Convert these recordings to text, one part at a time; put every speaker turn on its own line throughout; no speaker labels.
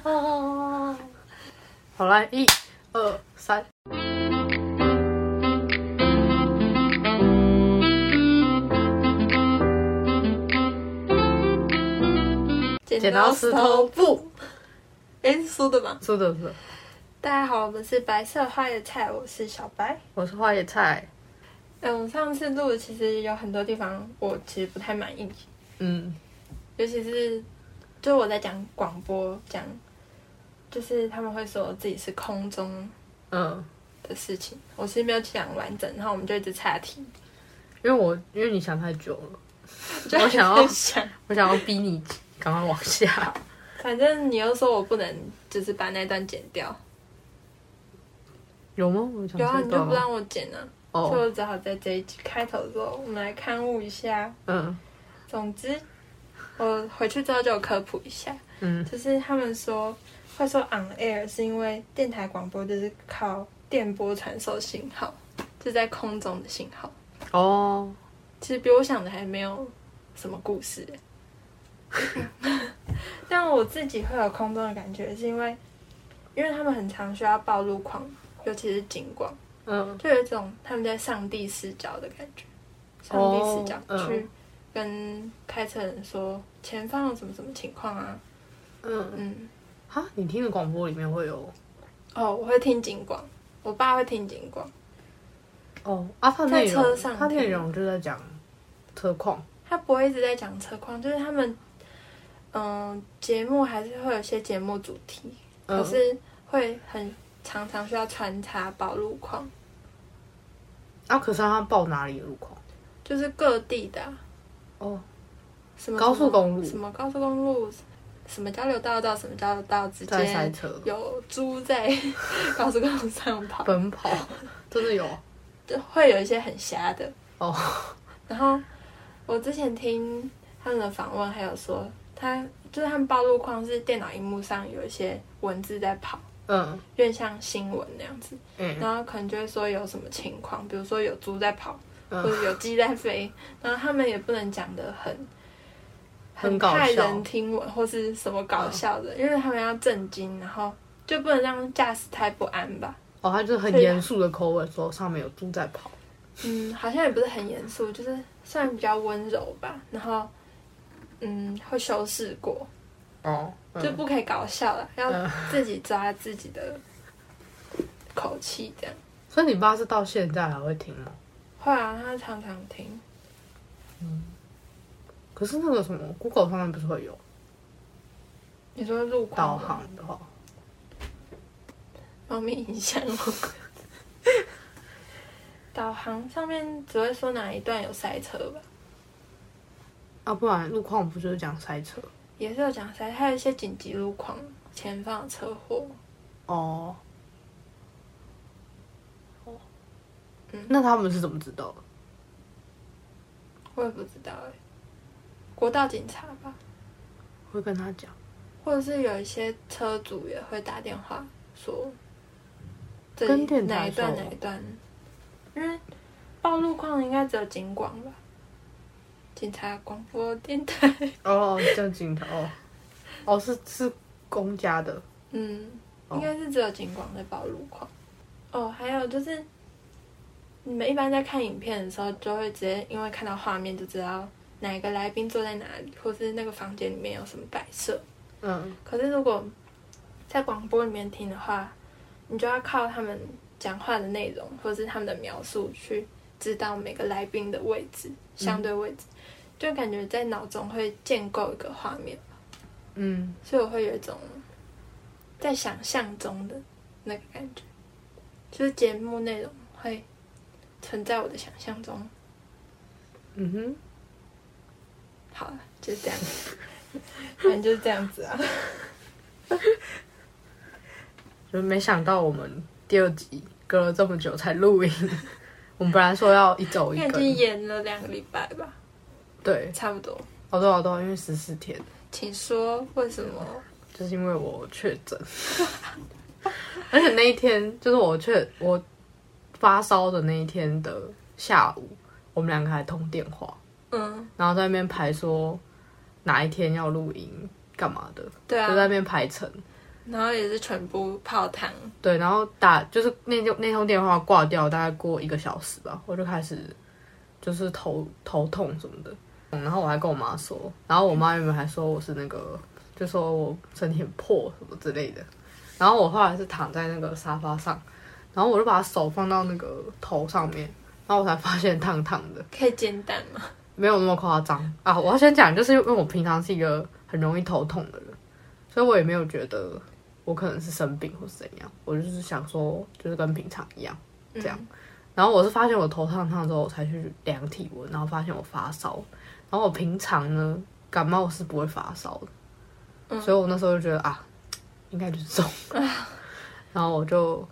啊！好来，一、二、三。剪刀石头布，
哎，是输的吗？
输的是。
大家好，我们是白色花野菜，我是小白。
我是花野菜。
嗯，上次录的其实有很多地方我其实不太满意。嗯，尤其是就我在讲广播讲，就是他们会说自己是空中嗯的事情，我其实没有讲完整，然后我们就一直岔题。
因为我因为你想太久了，我想要想我想要逼你赶快往下。
反正你又说我不能，就是把那段剪掉。
有吗？
有啊，你就不让我剪呢？所以我只好在这一集开头的时候，我们来刊物一下。嗯。总之，我回去之后就科普一下。嗯。就是他们说会说 on air 是因为电台广播就是靠电波传送信号，就在空中的信号。哦。其实比我想的还没有什么故事。但我自己会有空中的感觉，是因为因为他们很常需要报路况，尤其是景广。嗯，就有一种他们在上帝视角的感觉，上帝视角去跟开车人说前方有什么什么情况啊？
嗯嗯，哈，你听的广播里面会有？
哦，我会听警广，我爸会听警广。
哦，啊，在车上，他内容就在讲车况，
他不会一直在讲车况，就是他们嗯节目还是会有些节目主题，可是会很。常常需要穿插报路况，
啊，可是他报哪里的路况？
就是各地的
哦，什么高速公路？
什么高速公路？什么交流道到什么交流道之间有猪在 高速公路上跑。
奔跑，真的有，
就会有一些很瞎的。哦。然后我之前听他们的访问，还有说他就是他们报路况是电脑荧幕上有一些文字在跑。嗯，有点像新闻那样子，嗯，然后可能就会说有什么情况，比如说有猪在跑，或者有鸡在飞，然后他们也不能讲的很
很骇
人听闻或是什么搞笑的，因为他们要震惊，然后就不能让驾驶太不安吧。
哦，他就是很严肃的口吻说上面有猪在跑。
嗯，好像也不是很严肃，就是算比较温柔吧。然后，嗯，会修饰过。哦。就不可以搞笑了，要自己抓自己的口气，这样。
所以你爸是到现在还会听吗？
会啊，他常常听。
嗯。可是那个什么，Google 上面不是会有？
你说路
导航的话，
方面影响我。导航上面只会说哪一段有塞车吧？
啊，不然路况不就是讲塞车？
也是有讲塞，还有一些紧急路况，前方车祸。哦。
哦。嗯，那他们是怎么知道的？
我也不知道哎。国道警察吧。
会跟他讲。
或者是有一些车主也会打电话说，这哪一段哪一段？因为报路况应该只有警广吧。警察广播电台
哦，叫警察哦，哦是是公家的，
嗯，应该是只有警广在报路况。哦，还有就是，你们一般在看影片的时候，就会直接因为看到画面就知道哪个来宾坐在哪里，或是那个房间里面有什么摆设。嗯，可是如果在广播里面听的话，你就要靠他们讲话的内容，或是他们的描述去知道每个来宾的位置，相对位置。就感觉在脑中会建构一个画面，嗯，所以我会有一种在想象中的那个感觉，就是节目内容会存在我的想象中，嗯哼，好了，就是这样，反正就是这样子啊，
就 没想到我们第二集隔了这么久才录音，我们本来说要一周一
个，已经演了两个礼拜吧。
对，
差不多。
好多好多，因为十四天。
请说为什么？
就是因为我确诊，而且那一天就是我确我发烧的那一天的下午，我们两个还通电话，嗯，然后在那边排说哪一天要录音干嘛的，
对啊，
就在那边排成，
然后也是全部泡汤。
对，然后打就是那那通电话挂掉，大概过一个小时吧，我就开始就是头头痛什么的。然后我还跟我妈说，然后我妈原本还说我是那个，就说我身体很破什么之类的。然后我后来是躺在那个沙发上，然后我就把手放到那个头上面，然后我才发现烫烫的。
可以煎蛋吗？
没有那么夸张啊！我要先讲，就是因为我平常是一个很容易头痛的人，所以我也没有觉得我可能是生病或是怎样。我就是想说，就是跟平常一样这样。然后我是发现我头烫烫之后，我才去量体温，然后发现我发烧。然后我平常呢，感冒是不会发烧的，所以我那时候就觉得啊，应该就是中。然后我就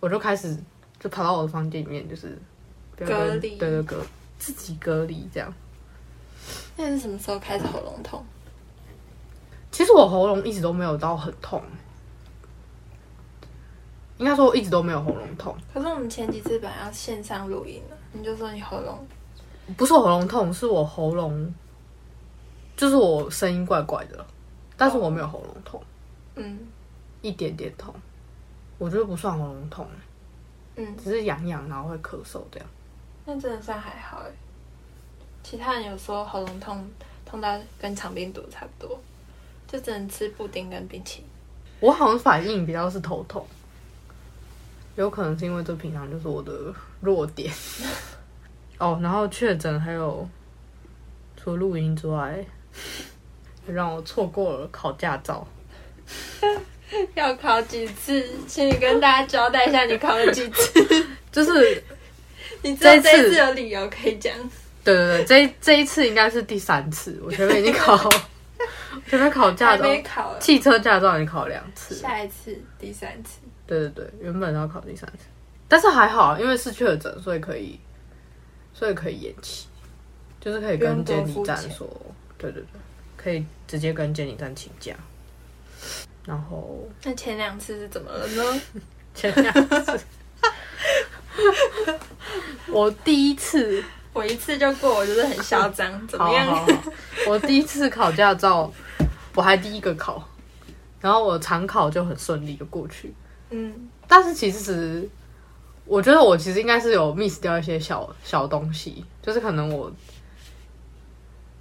我就开始就跑到我的房间里面，就是
隔离，
对对隔。自己隔离这样。
那是什么时候开始喉咙痛？
其实我喉咙一直都没有到很痛，应该说我一直都没有喉咙痛。
可是我们前几次本来要线上录音了，你就说你喉咙
不是喉咙痛，是我喉咙就是我声音怪怪的，但是我没有喉咙痛，嗯，一点点痛，我觉得不算喉咙痛，嗯，只是痒痒然后会咳嗽这样。
那真的算还好哎，其他人有说喉咙痛痛到跟肠病毒差不多，就只能吃布丁跟冰淇淋。
我好像反应比较是头痛，有可能是因为这平常就是我的弱点。哦，然后确诊还有除了录音之外，让我错过了考驾照。
要考几次？请你跟大家交代一下，你考了几次？
就是。
你这一次有理由可以讲。
对对对，这这一次应该是第三次，我前面已经考，前面考驾照，汽车驾照已经考两次，
下一次第三次。
对对对，原本要考第三次，但是还好，因为是确诊，所以可以，所以可以延期，就是可以跟监理站说，对对对，可以直接跟监理站请假。然后，
那前两次是怎么了呢？
前两次。我第一次，
我一次就过，我就是很嚣张，怎么样？
我第一次考驾照，我还第一个考，然后我常考就很顺利的过去。嗯，但是其实，我觉得我其实应该是有 miss 掉一些小小东西，就是可能我，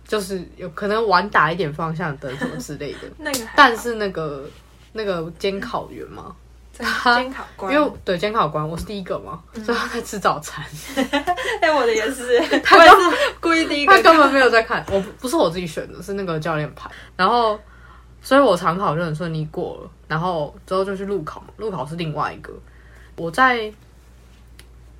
就是有可能晚打一点方向灯什么之类的。
那个，
但是那个那个监考员嘛。
监考官，
因为对监考官，我是第一个嘛，所以他在吃早餐。
哎，我的也是，他也是故意第一个，
他根本没有在看。我不是我自己选的，是那个教练排。然后，所以我常考就很顺利过了。然后之后就去路考嘛，路考是另外一个。我在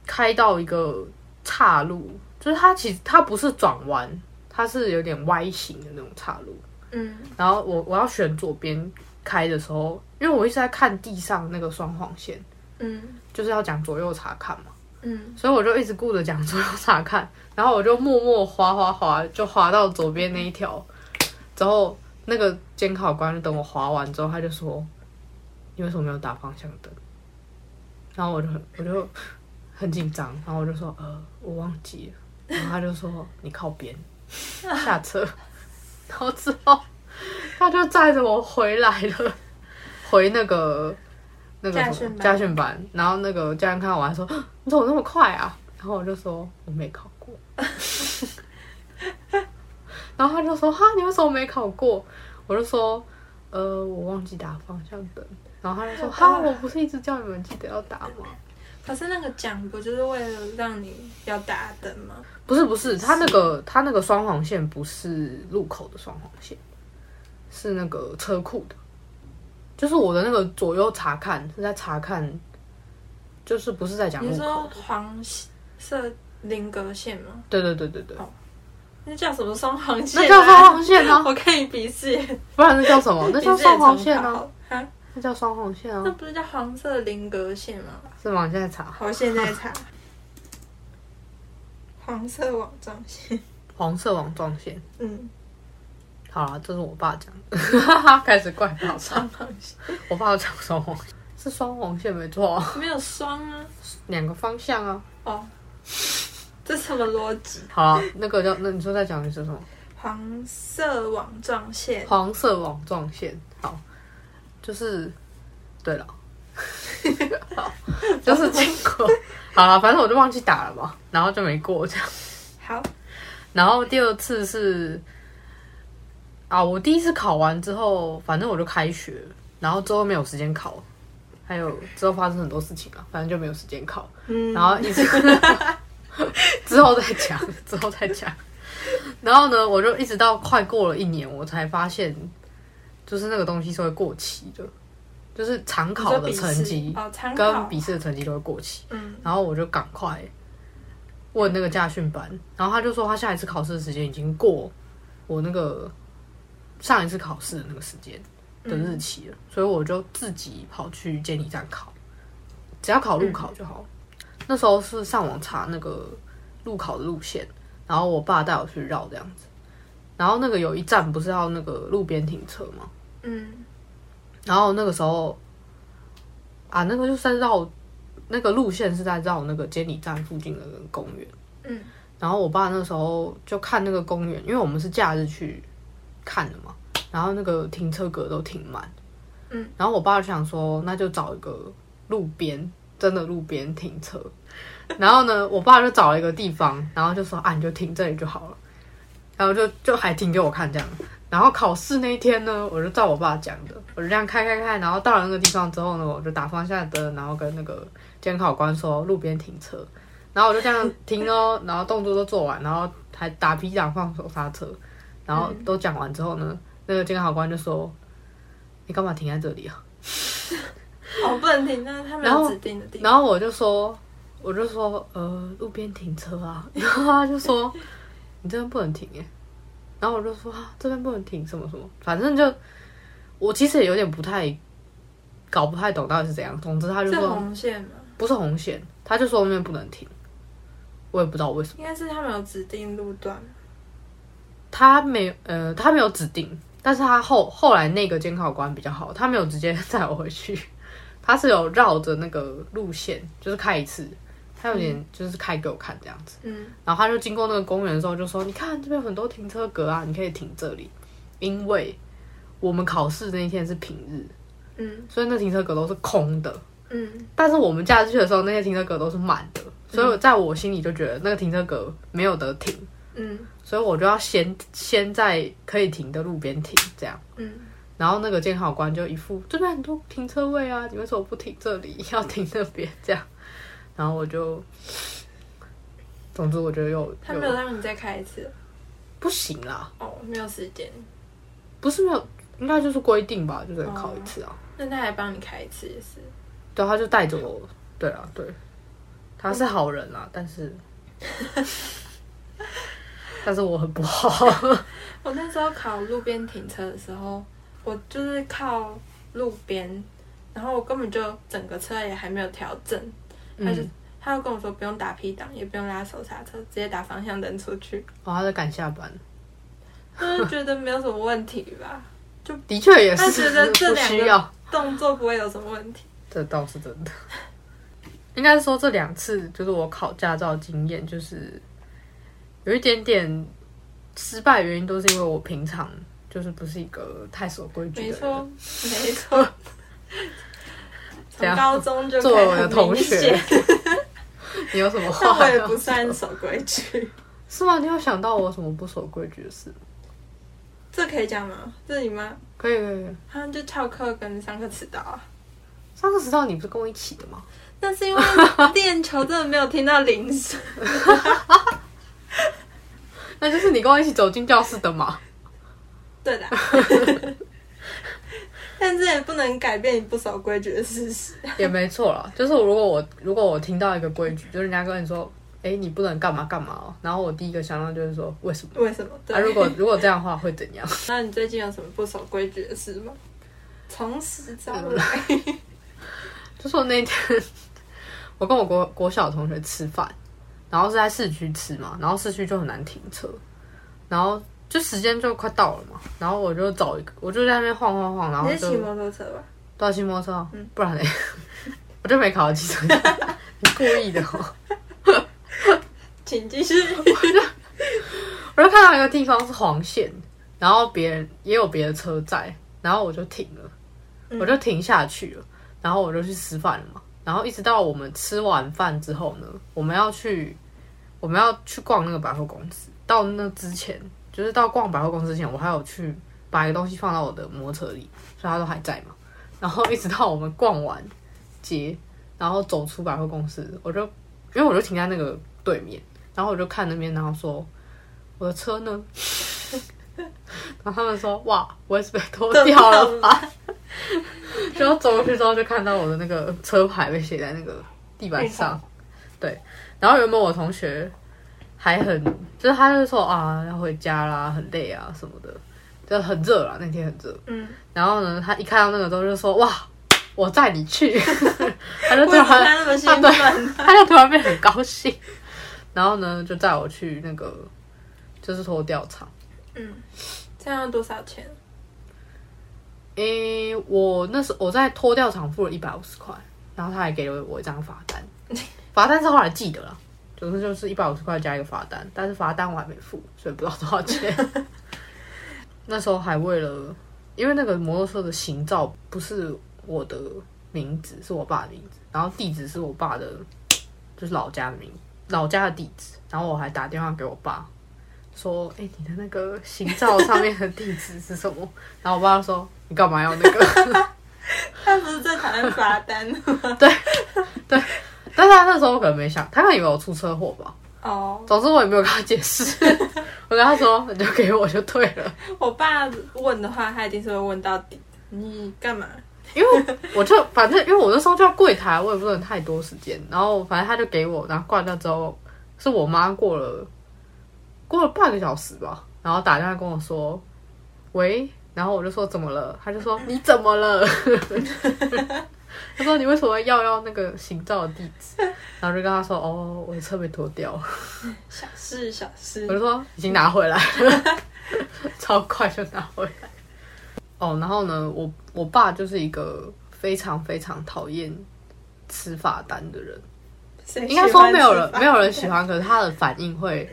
开到一个岔路，就是它其实它不是转弯，它是有点歪型的那种岔路。嗯，然后我我要选左边。开的时候，因为我一直在看地上那个双黄线，嗯，就是要讲左右查看嘛，嗯，所以我就一直顾着讲左右查看，然后我就默默滑滑滑，就滑到左边那一条，之后那个监考官等我滑完之后，他就说：“你为什么没有打方向灯？”然后我就很我就很紧张，然后我就说：“呃，我忘记了。”然后他就说：“你靠边下车。”然后之后。他就载着我回来了，回那个那个什么家训班，然后那个教练看到我还说：“你怎么那么快啊？”然后我就说：“我没考过。”然后他就说：“哈，你为什么没考过？”我就说：“呃，我忘记打方向灯。”然后他就说：“哈，我不是一直叫你们记得要打吗？”
可是那个奖不就是为了让你要打灯吗？
不是不是，他那个他那个双黄线不是路口的双黄线。是那个车库的，就是我的那个左右查看是在查看，就是不是在讲
你说黄色菱格线吗？
对对对对对。
那叫什么双黄线？
那叫双黄线啊！
我看你笔试，
不然那叫什么？那叫双黄线啊！那叫双黄线啊！
那不是叫黄色菱格线吗？
是吗？现在查。
我现在查。黄色网状线。
黄色网状线。嗯。好了，这是我爸讲的，开始怪爸
双黄线。
我爸讲双黄线是双黄线没错，
没有双啊，
两个方向啊。哦，
这什么逻辑？
好，那个叫那你说再讲一次什么？
黄色网状线。
黄色网状线。好，就是对了，好 就是经过好了，反正我就忘记打了嘛，然后就没过这样。
好，
然后第二次是啊，我第一次考完之后，反正我就开学，然后之后没有时间考，还有之后发生很多事情啊，反正就没有时间考。嗯，然后一直 之后再讲，之后再讲。然后呢，我就一直到快过了一年，我才发现，就是那个东西是会过期的，就是常考的成绩跟笔试的成绩都会过期。嗯，然后我就赶快问那个驾训班，然后他就说他下一次考试的时间已经过我那个上一次考试的那个时间的日期了，所以我就自己跑去监理站考，只要考路考就好。那时候是上网查那个路考的路线。然后我爸带我去绕这样子，然后那个有一站不是要那个路边停车吗？嗯，然后那个时候啊，那个就在绕那个路线是在绕那个监理站附近的公园。嗯，然后我爸那时候就看那个公园，因为我们是假日去看了嘛，然后那个停车格都停满。嗯，然后我爸就想说，那就找一个路边，真的路边停车。然后呢，我爸就找了一个地方，然后就说：“啊，你就停这里就好了。”然后就就还停给我看这样。然后考试那一天呢，我就照我爸讲的，我就这样开开开。然后到了那个地方之后呢，我就打方向灯，然后跟那个监考官说路边停车。然后我就这样停哦，然后动作都做完，然后还打 P 档放手刹车。然后都讲完之后呢，那个监考官就说：“你干嘛停在这里啊？”
哦，不能停，那他们有指定的地方。
然后我就说。我就说，呃，路边停车啊，然后他就说，你这边不能停耶。然后我就说，啊，这边不能停，什么什么，反正就我其实也有点不太搞不太懂到底是怎样。总之他就说，
红线吗？
不是红线，他就说那边不能停，我也不知道为什么。
应该是他们有指定路段。
他没，呃，他没有指定，但是他后后来那个监考官比较好，他没有直接载我回去，他是有绕着那个路线，就是开一次。他有点就是开给我看这样子，嗯，然后他就经过那个公园的时候就说：“你看这边有很多停车格啊，你可以停这里，因为我们考试那一天是平日，嗯，所以那停车格都是空的，嗯，但是我们假日去的时候，那些停车格都是满的，所以在我心里就觉得那个停车格没有得停，嗯，所以我就要先先在可以停的路边停，这样，嗯，然后那个监考官就一副这边很多停车位啊，你为什么不停这里，要停那边这样？”然后我就，总之我觉得又
他没有让你再开一次，
不行啦。
哦，没有时间，
不是没有，应该就是规定吧，就得考一次啊。
那他还帮你开一次也是，
对，他就带着我。对啊，对，他是好人啊，但是，但是我很不好。
我那时候考路边停车的时候，我就是靠路边，然后我根本就整个车也还没有调整。他就他就跟我说不用打 P 档，也不用拉手刹车，直接打方向灯出去。
哦，他在赶下班，
就是觉得没有什么问题吧？就
的确也是，
他觉得这两个动作不会有什么问题。
这倒是真的。应该是说这两次就是我考驾照经验，就是有一点点失败原因，都是因为我平常就是不是一个太守规矩的人。没
错，没错。从高中就
作为我的同学，你有什么话？
我也不算守规矩，
是吗？你有想到我什么不守规矩的事？
这可以讲吗？这是你吗？
可以可以。
他就翘课跟上课迟到啊。
上课迟到你不是跟我一起的吗？
那是因为练球真的没有听到铃声。
那就是你跟我一起走进教室的嘛？
对的。但这也不能改变你不守规矩的事实。
也没错了，就是如果我如果我听到一个规矩，就是人家跟你说，哎，你不能干嘛干嘛，然后我第一个想到就是说，为什么？
为什么？
啊，如果如果这样的话会怎样？
那你最近有什么不守规矩的事吗？从实招来。
就是我那天，我跟我国国小同学吃饭，然后是在市区吃嘛，然后市区就很难停车，然后。就时间就快到了嘛，然后我就找一个，我就在那边晃晃晃，然后就
骑摩托车吧，
都要骑摩托车，嗯，不然嘞，我就没考到汽车，你故意的哦，
请继续，
我就看到一个地方是黄线，然后别人也有别的车在，然后我就停了，我就停下去了，然后我就去吃饭了嘛。然后一直到我们吃完饭之后呢，我们要去我们要去逛那个百货公司。到那之前，就是到逛百货公司之前，我还有去把一个东西放到我的摩托车里，所以它都还在嘛。然后一直到我们逛完街，然后走出百货公司，我就因为我就停在那个对面，然后我就看那边，然后说我的车呢？然后他们说哇，我也是被偷掉了吧？就走过去之后，就看到我的那个车牌被写在那个地板上。对，然后原本我同学还很，就是他就说啊要回家啦，很累啊什么的，就很热啦，那天很热。嗯。然后呢，他一看到那个之后就说哇，我载你去。他就突然
那么兴奋，
他就突然变很高兴。然后呢，就载我去那个就是脱吊厂。
嗯，这样要多少钱？
诶，我那时我在脱掉厂付了一百五十块，然后他还给了我一张罚单，罚单是后来记得了，总之就是一百五十块加一个罚单，但是罚单我还没付，所以不知道多少钱。那时候还为了，因为那个摩托车的行照不是我的名字，是我爸的名字，然后地址是我爸的，就是老家的名，老家的地址，然后我还打电话给我爸。说，哎，你的那个行照上面的地址是什么？然后我爸说，你干嘛要那个？
他不是最讨厌罚单吗？
对对，但是他那时候可能没想，他可能以为我出车祸吧。哦，总之我也没有跟他解释，我跟他说，你就给我就对了。
我爸问的话，他一定是会问到底，你干嘛？
因为我就反正因为我那时候就要柜台，我也不能太多时间，然后反正他就给我，然后挂掉之后，是我妈过了。过了半个小时吧，然后打电话跟我说：“喂。”然后我就说：“怎么了？”他就说：“你怎么了？”他说：“你为什么要要那个行照的地址？”然后就跟他说：“哦，我的车被拖掉了。”
小事小事。
我就说：“已经拿回来了，超快就拿回来。”哦，然后呢，我我爸就是一个非常非常讨厌吃罚单的人，应该说没有人没有人喜欢，可是他的反应会。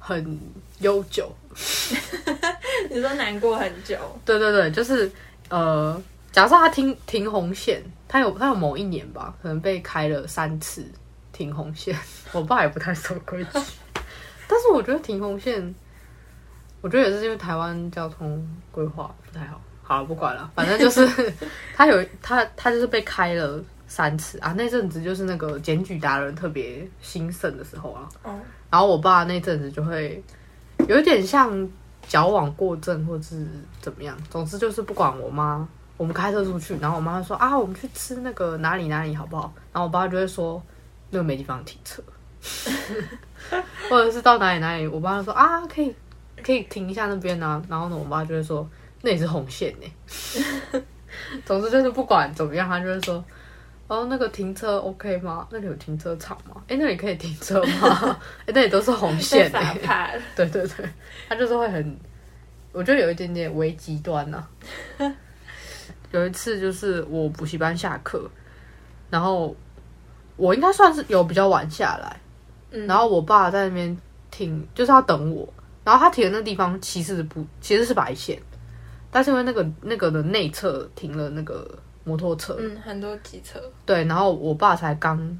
很悠久，
你说难过很久？
对对对，就是呃，假设他停停红线，他有他有某一年吧，可能被开了三次停红线。我爸也不太守规矩，但是我觉得停红线，我觉得也是因为台湾交通规划不太好。好了，不管了，反正就是 他有他他就是被开了三次啊。那阵子就是那个检举达人特别兴盛的时候啊。哦。然后我爸那阵子就会有一点像矫枉过正，或者是怎么样。总之就是不管我妈，我们开车出去，然后我妈说啊，我们去吃那个哪里哪里好不好？然后我爸就会说那个没地方停车，或者是到哪里哪里，我爸就说啊，可以可以停一下那边啊。然后呢，我妈就会说那也是红线呢。总之就是不管怎么样，他就会说。哦，那个停车 OK 吗？那里有停车场吗？哎，那里可以停车吗？哎，那里都是红线
哎。
对对对，他就是会很，我觉得有一点点危极端呐。有一次就是我补习班下课，然后我应该算是有比较晚下来，然后我爸在那边停，就是要等我。然后他停的那地方其实不，其实是白线，但是因为那个那个的内侧停了那个。摩托车，
嗯，很多机车，
对，然后我爸才刚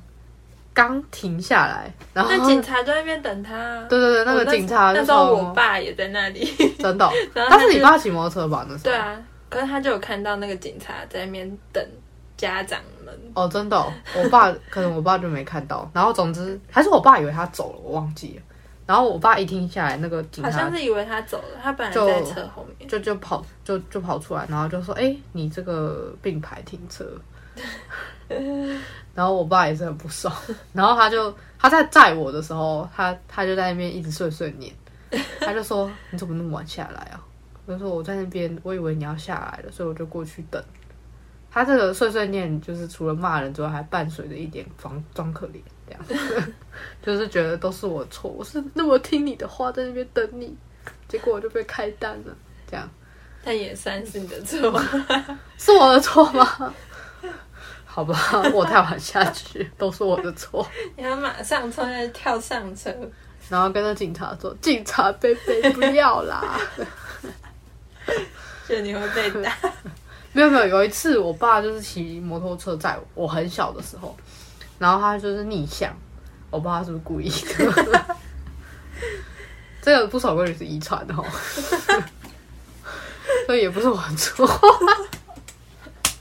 刚停下来，然后
那警察在那边等他，
对对对，那个警察
那时候我爸也在那里，
真的，但是你爸骑摩托车吧？那时候
对啊，可是他就有看到那个警察在那边等家长们，
哦，真的，我爸 可能我爸就没看到，然后总之还是我爸以为他走了，我忘记了。然后我爸一听下来，那个警察
好像是以为他走了，他本来在车后面，
就就跑就就跑出来，然后就说：“哎，你这个并排停车。”然后我爸也是很不爽，然后他就他在载我的时候，他他就在那边一直碎碎念，他就说：“你怎么那么晚下来啊？”我就说：“我在那边，我以为你要下来了，所以我就过去等。”他这个碎碎念，就是除了骂人之外，还伴随着一点装装可怜。这样，就是觉得都是我错，我是那么听你的话在那边等你，结果我就被开单了。这样，
但也算是你的错，
是我的错吗？好吧，我太晚下去，都是我的错。
你要马上冲来跳上车，
然后跟着警察说：“警察贝贝不要啦！”
就你会被打。
没有没有，有一次我爸就是骑摩托车载我，我很小的时候，然后他就是逆向，我不知道他是不是故意的。这个不守规矩是遗传的哦，所以也不是我错。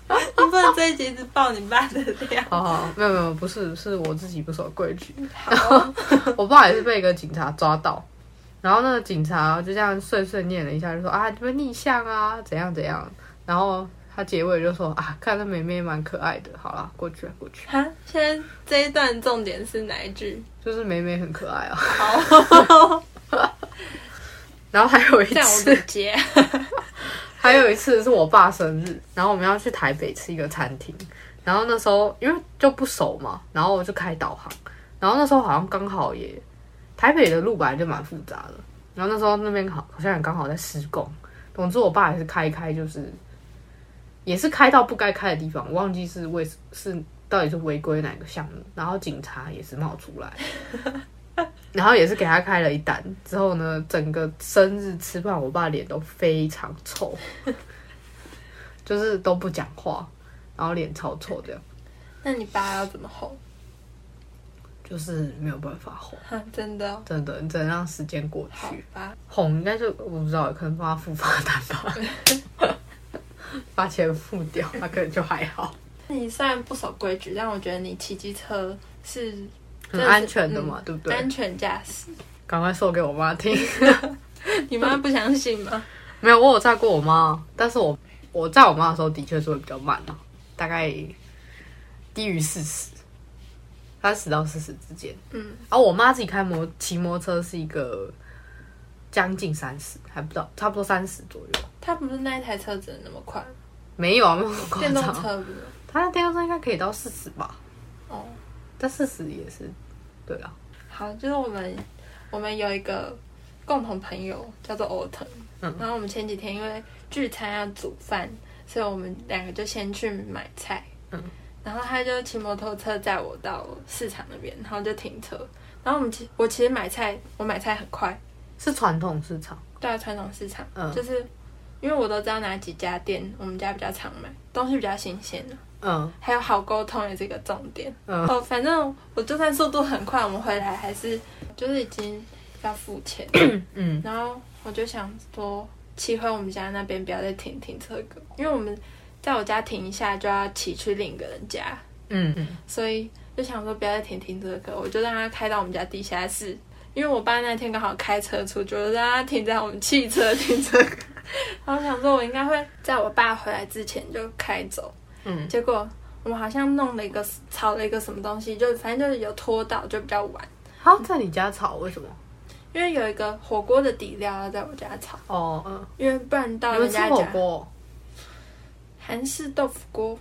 你不能这一集是爆你爸的料。
哦，没有没有，不是，是我自己不守规矩。然后我爸也是被一个警察抓到，然后那个警察就这样碎碎念了一下，就说啊，你们逆向啊，怎样怎样。然后他结尾就说啊，看那妹妹蛮可爱的，好了，过去了过去。
哈，现在这一段重点是哪一句？
就是妹妹很可爱啊。好。然后还有一次，还有一次是我爸生日，然后我们要去台北吃一个餐厅，然后那时候因为就不熟嘛，然后我就开导航，然后那时候好像刚好也台北的路本来就蛮复杂的，然后那时候那边好好像也刚好在施工，总之我爸也是开开就是也是开到不该开的地方，我忘记是为是到底是违规哪个项目，然后警察也是冒出来。然后也是给他开了一单，之后呢，整个生日吃饭，我爸脸都非常臭，就是都不讲话，然后脸超臭这样。
那你爸要怎么哄？
就是没有办法哄，
真的，
真的，你只能让时间过去。
吧。
哄应该就我不知道，可能帮他付罚单吧，把钱付掉，那可能就还好。
你虽然不守规矩，但我觉得你骑机车是。
很安全的嘛，对不对？
安全驾驶，
赶快说给我妈听。
你妈不相信吗？
没有，我有载过我妈，但是我我载我妈的时候的确是会比较慢啊，大概低于四十，三十到四十之间。嗯，而我妈自己开摩骑摩托车是一个将近三十，还不到，差不多三十左右。
她不是那一台车子那么快？
没有啊，没有
电动车不是？
她的电动车应该可以到四十吧？哦。但四十也是，对啊。
好，就是我们我们有一个共同朋友叫做欧腾，嗯，然后我们前几天因为聚餐要煮饭，所以我们两个就先去买菜，嗯，然后他就骑摩托车载我到市场那边，然后就停车，然后我们其我其实买菜，我买菜很快，
是传统市场，
对啊，传统市场，嗯，就是因为我都知道哪几家店，我们家比较常买，东西比较新鲜的。嗯，还有好沟通也是一个重点。嗯，哦，反正我就算速度很快，我们回来还是就是已经要付钱。嗯，然后我就想说，骑回我们家那边不要再停停车格，因为我们在我家停一下就要骑去另一个人家。嗯嗯，所以就想说不要再停停车格，我就让他开到我们家地下室，因为我爸那天刚好开车出去，就让他停在我们汽车停车格。然后想说，我应该会在我爸回来之前就开走。嗯，结果我们好像弄了一个炒了一个什么东西，就反正就是有拖到，就比较晚。
好，在你家炒为什么？
因为有一个火锅的底料要在我家炒。哦，嗯。因为不然到人家
家。火锅。
韩式豆腐锅。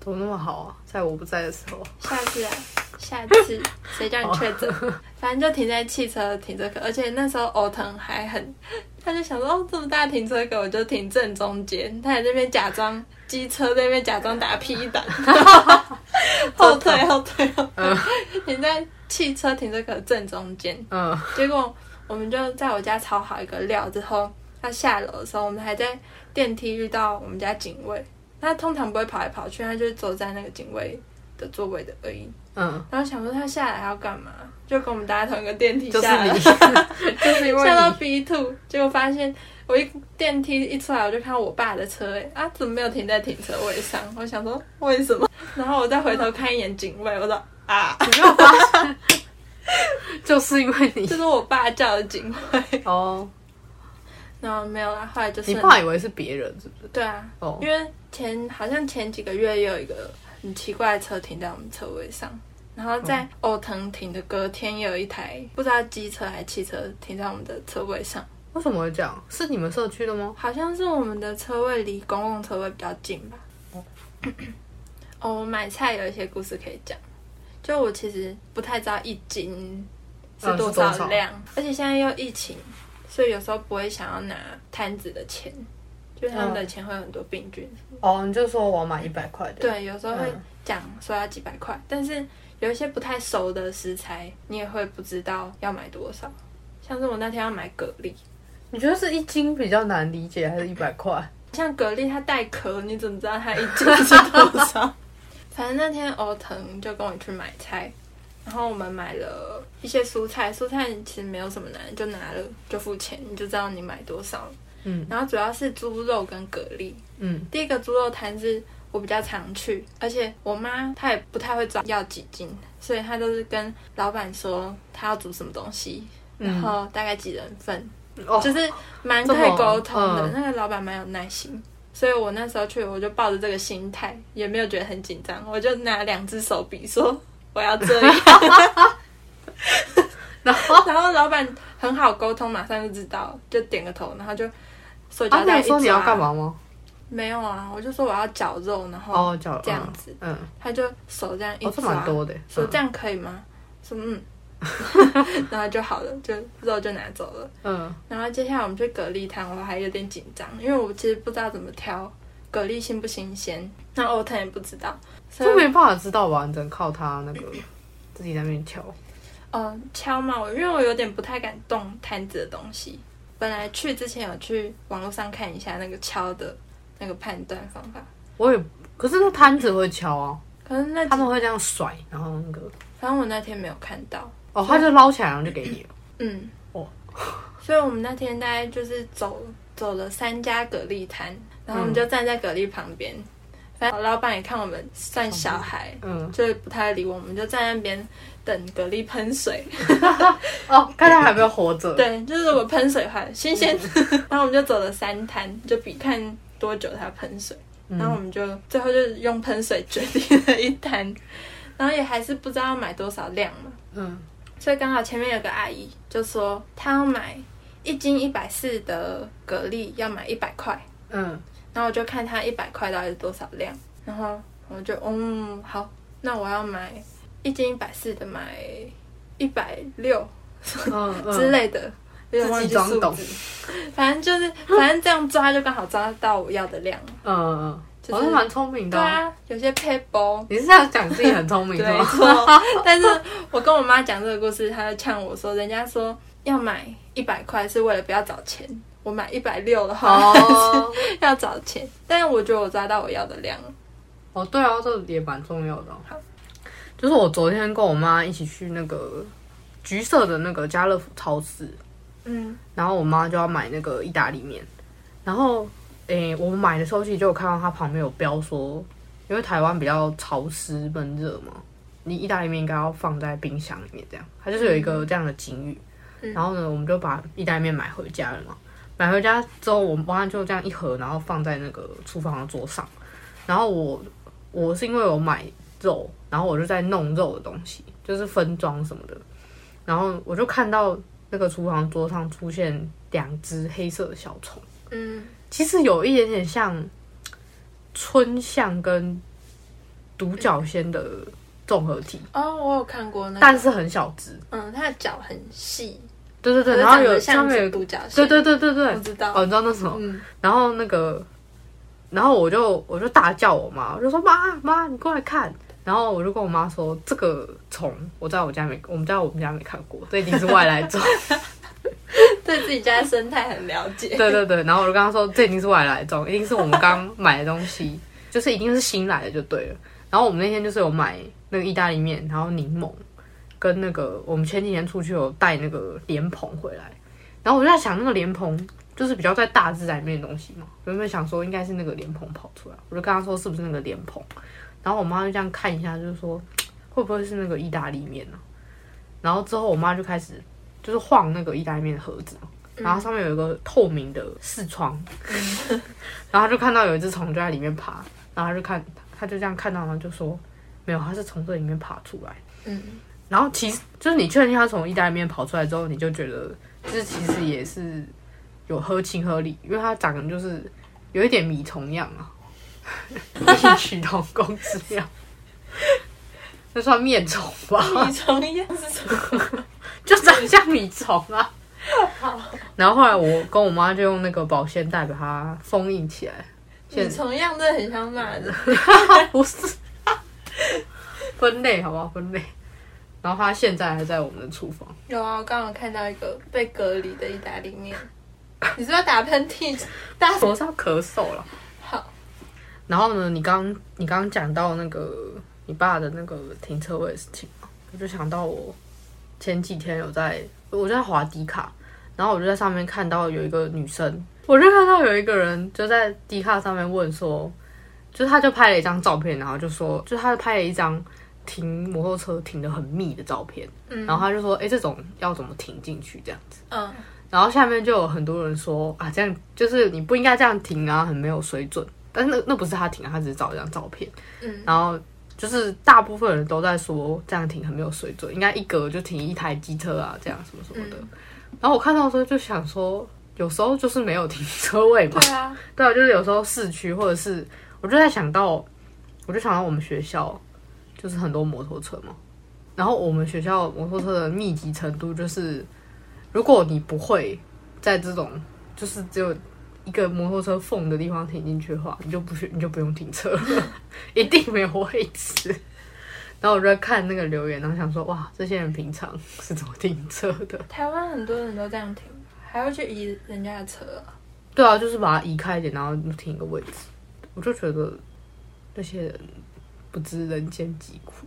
怎么那么好啊？在我不在的时候。
下次啊，下次谁叫你确诊？反正就停在汽车停车格，而且那时候欧腾还很，他就想说哦，这么大停车格，我就停正中间。他在那边假装。机车在那边假装打 P 档，后退后退后退，停在汽车停车格正中间。嗯，结果我们就在我家炒好一个料之后，他下楼的时候，我们还在电梯遇到我们家警卫。他通常不会跑来跑去，他就是坐在那个警卫的座位的而已。嗯，然后想说他下来要干嘛，就跟我们搭同一个电梯下来，
就是 因为
下到 B two，结果发现。我一电梯一出来，我就看到我爸的车，哎啊，怎么没有停在停车位上？我想说为什么？然后我再回头看一眼警卫，我说啊，
你没有发现？就是因为你，
这是我爸叫的警卫哦。然后没有啦，后来就是
你爸以为是别人，是不是？
对啊，哦，因为前好像前几个月也有一个很奇怪的车停在我们车位上，然后在欧腾停的隔天也有一台不知道机车还是汽车停在我们的车位上。
为什么会这样？是你们社区的吗？
好像是我们的车位离公共车位比较近吧。哦，我买菜有一些故事可以讲。就我其实不太知道一斤是多少量，而且现在又疫情，所以有时候不会想要拿摊子的钱，就他们的钱会有很多病菌。
哦，你就说我要买一百块的。
对，有时候会讲说要几百块，但是有一些不太熟的食材，你也会不知道要买多少。像是我那天要买蛤蜊。
你觉得是一斤比较难理解，还是一百块？
像蛤蜊它带壳，你怎么知道它一斤是多少？反正那天欧腾就跟我去买菜，然后我们买了一些蔬菜，蔬菜其实没有什么难，就拿了就付钱，你就知道你买多少。嗯，然后主要是猪肉跟蛤蜊。嗯，第一个猪肉摊是我比较常去，而且我妈她也不太会抓要几斤，所以她都是跟老板说她要煮什么东西，然后大概几人份，就是蛮可以沟通的。那个老板蛮有耐心，所以我那时候去，我就抱着这个心态，也没有觉得很紧张，我就拿两只手比说我要这样，然后然后老板很好沟通，马上就知道，就点个头，然后就。
啊，那你说你要干嘛吗？
没有啊，我就说我要绞肉，然后这样子，嗯，他就手这样一抓，
蛮多的，
说这样可以吗？说嗯，然后就好了，就肉就拿走了，嗯，然后接下来我们去蛤蜊摊，我还有点紧张，因为我其实不知道怎么挑蛤蜊新不新鲜，那欧腾也不知道，
这没办法知道吧？只能靠他那个自己在那边挑，
嗯，敲嘛，我因为我有点不太敢动摊子的东西。本来去之前有去网络上看一下那个敲的那个判断方法，
我也可是那摊子会敲啊，
可是那
他们会这样甩，然后那个，
反正我那天没有看到。
哦，他就捞起来然后就给你。了，
嗯，哦，所以我们那天大概就是走走了三家蛤蜊摊，然后我们就站在蛤蜊旁边。反正老板也看我们算小孩，嗯，就不太理我们，就在那边等蛤蜊喷水。
哦，看他还没有活着。
对，就是如果喷水的话，新鲜。然后我们就走了三摊，就比看多久它喷水。然后我们就最后就用喷水决定了一摊，然后也还是不知道要买多少量嘛。嗯。所以刚好前面有个阿姨就说，她要买一斤一百四的蛤蜊，要买一百块。嗯。然后我就看它一百块到底是多少量，然后我就嗯好，那我要买一斤一百四的，买一百六之类的，有点忘记数字。反正就是反正这样抓就刚好抓到我要的量。
嗯嗯，我是蛮聪明的。
对啊，有些 paper。
你是要讲自己很聪明
对
错，
但是我跟我妈讲这个故事，她就呛我说，人家说要买一百块是为了不要找钱。我买一百六的话 要找钱，但是我觉得我抓到我要的量。
哦，对啊，这也蛮重要的。好，就是我昨天跟我妈一起去那个橘色的那个家乐福超市，嗯，然后我妈就要买那个意大利面，然后诶，我们买的时候其实就有看到它旁边有标说，因为台湾比较潮湿闷热嘛，你意大利面应该要放在冰箱里面，这样，它就是有一个这样的警语。然后呢，我们就把意大利面买回家了嘛。买回家之后，我妈就这样一盒，然后放在那个厨房的桌上。然后我我是因为我买肉，然后我就在弄肉的东西，就是分装什么的。然后我就看到那个厨房桌上出现两只黑色的小虫。嗯，其实有一点点像春象跟独角仙的综合体。
哦，我有看过那，
但是很小只。
嗯，它的脚很细。
对对对，然后有上面有
独角
对对对对对，
我知道哦，
你知道那什么？然后那个，然后我就我就大叫我妈，我就说妈妈，你过来看。然后我就跟我妈说，这个虫我在我家没，我们在我们家没看过，这一定是外来种。
对自己家的生态很了解。
对对对，然后我就跟他说，这一定是外来种，一定是我们刚买的东西，就是一定是新来的就对了。然后我们那天就是有买那个意大利面，然后柠檬。跟那个，我们前几天出去有带那个莲蓬回来，然后我就在想，那个莲蓬就是比较在大自然里面的东西嘛，有没有想说应该是那个莲蓬跑出来？我就跟他说是不是那个莲蓬，然后我妈就这样看一下，就是说会不会是那个意大利面呢？然后之后我妈就开始就是晃那个意大利面的盒子，然后上面有一个透明的视窗，然后他就看到有一只虫就在里面爬，然后他就看，他就这样看到了，就说没有，它是从这里面爬出来，嗯。然后其实就是你确定他从意大利面跑出来之后，你就觉得这其实也是有合情合理，因为它长得就是有一点米虫样啊，异曲同工之妙。那算面虫吧？
米虫样是什么？
就长像米虫啊。然后后来我跟我妈就用那个保鲜袋把它封印起来。
米虫样真的很像骂人。
不是，分类好不好？分类。然后他现在还在我们的厨房。
有啊，我刚刚看到一个被隔离的意大利面。你是要打喷嚏？大
我是要咳嗽了。
好。
然后呢，你刚你刚刚讲到那个你爸的那个停车位的事情我就想到我前几天有在，我就在滑迪卡，然后我就在上面看到有一个女生，我就看到有一个人就在迪卡上面问说，就是他就拍了一张照片，然后就说，就他拍了一张。停摩托车停的很密的照片，然后他就说：“哎，这种要怎么停进去？这样子。”嗯，然后下面就有很多人说：“啊，这样就是你不应该这样停啊，很没有水准。”但是那那不是他停啊，他只是找一张照片。嗯，然后就是大部分人都在说这样停很没有水准，应该一格就停一台机车啊，这样什么什么的。然后我看到的时候就想说，有时候就是没有停车位嘛。
对啊，
对啊，就是有时候市区或者是，我就在想到，我就想到我们学校。就是很多摩托车嘛，然后我们学校摩托车的密集程度就是，如果你不会在这种就是只有一个摩托车缝的地方停进去的话，你就不去你就不用停车，一定没有位置。然后我就在看那个留言，然后想说，哇，这些人平常是怎么停车的？
台湾很多人都这样停，还要去移人家的车啊？
对啊，就是把它移开一点，然后停一个位置。我就觉得那些人。不知人间疾苦，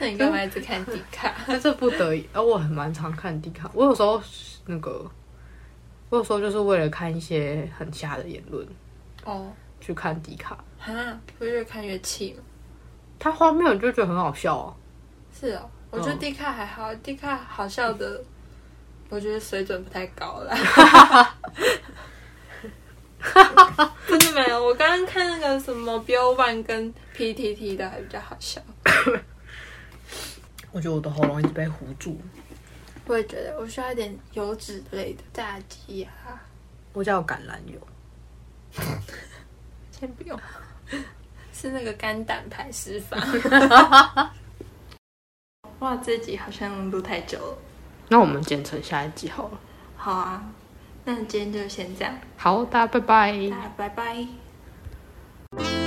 那你干嘛一直看迪卡？
那这不得已，而我很蛮常看迪卡。我有时候那个，我有时候就是为了看一些很瞎的言论哦，去看迪卡。
哈，会越看越气吗？
他荒谬，你就觉得很好笑哦。
是哦，我觉得迪卡还好，迪卡好笑的，我觉得水准不太高了。真的没有，我刚刚看那个什么 Bill One 跟 PTT 的还比较好笑。
我觉得我的喉咙一直被糊住。
我也觉得，我需要一点油脂类的炸鸡啊。
我叫橄榄油。
先不用，是那个肝胆排湿法。哇，这集好像录太久了。
那我们剪成下一集好了。
好啊。那今天就先这样。
好大家拜拜。
拜拜。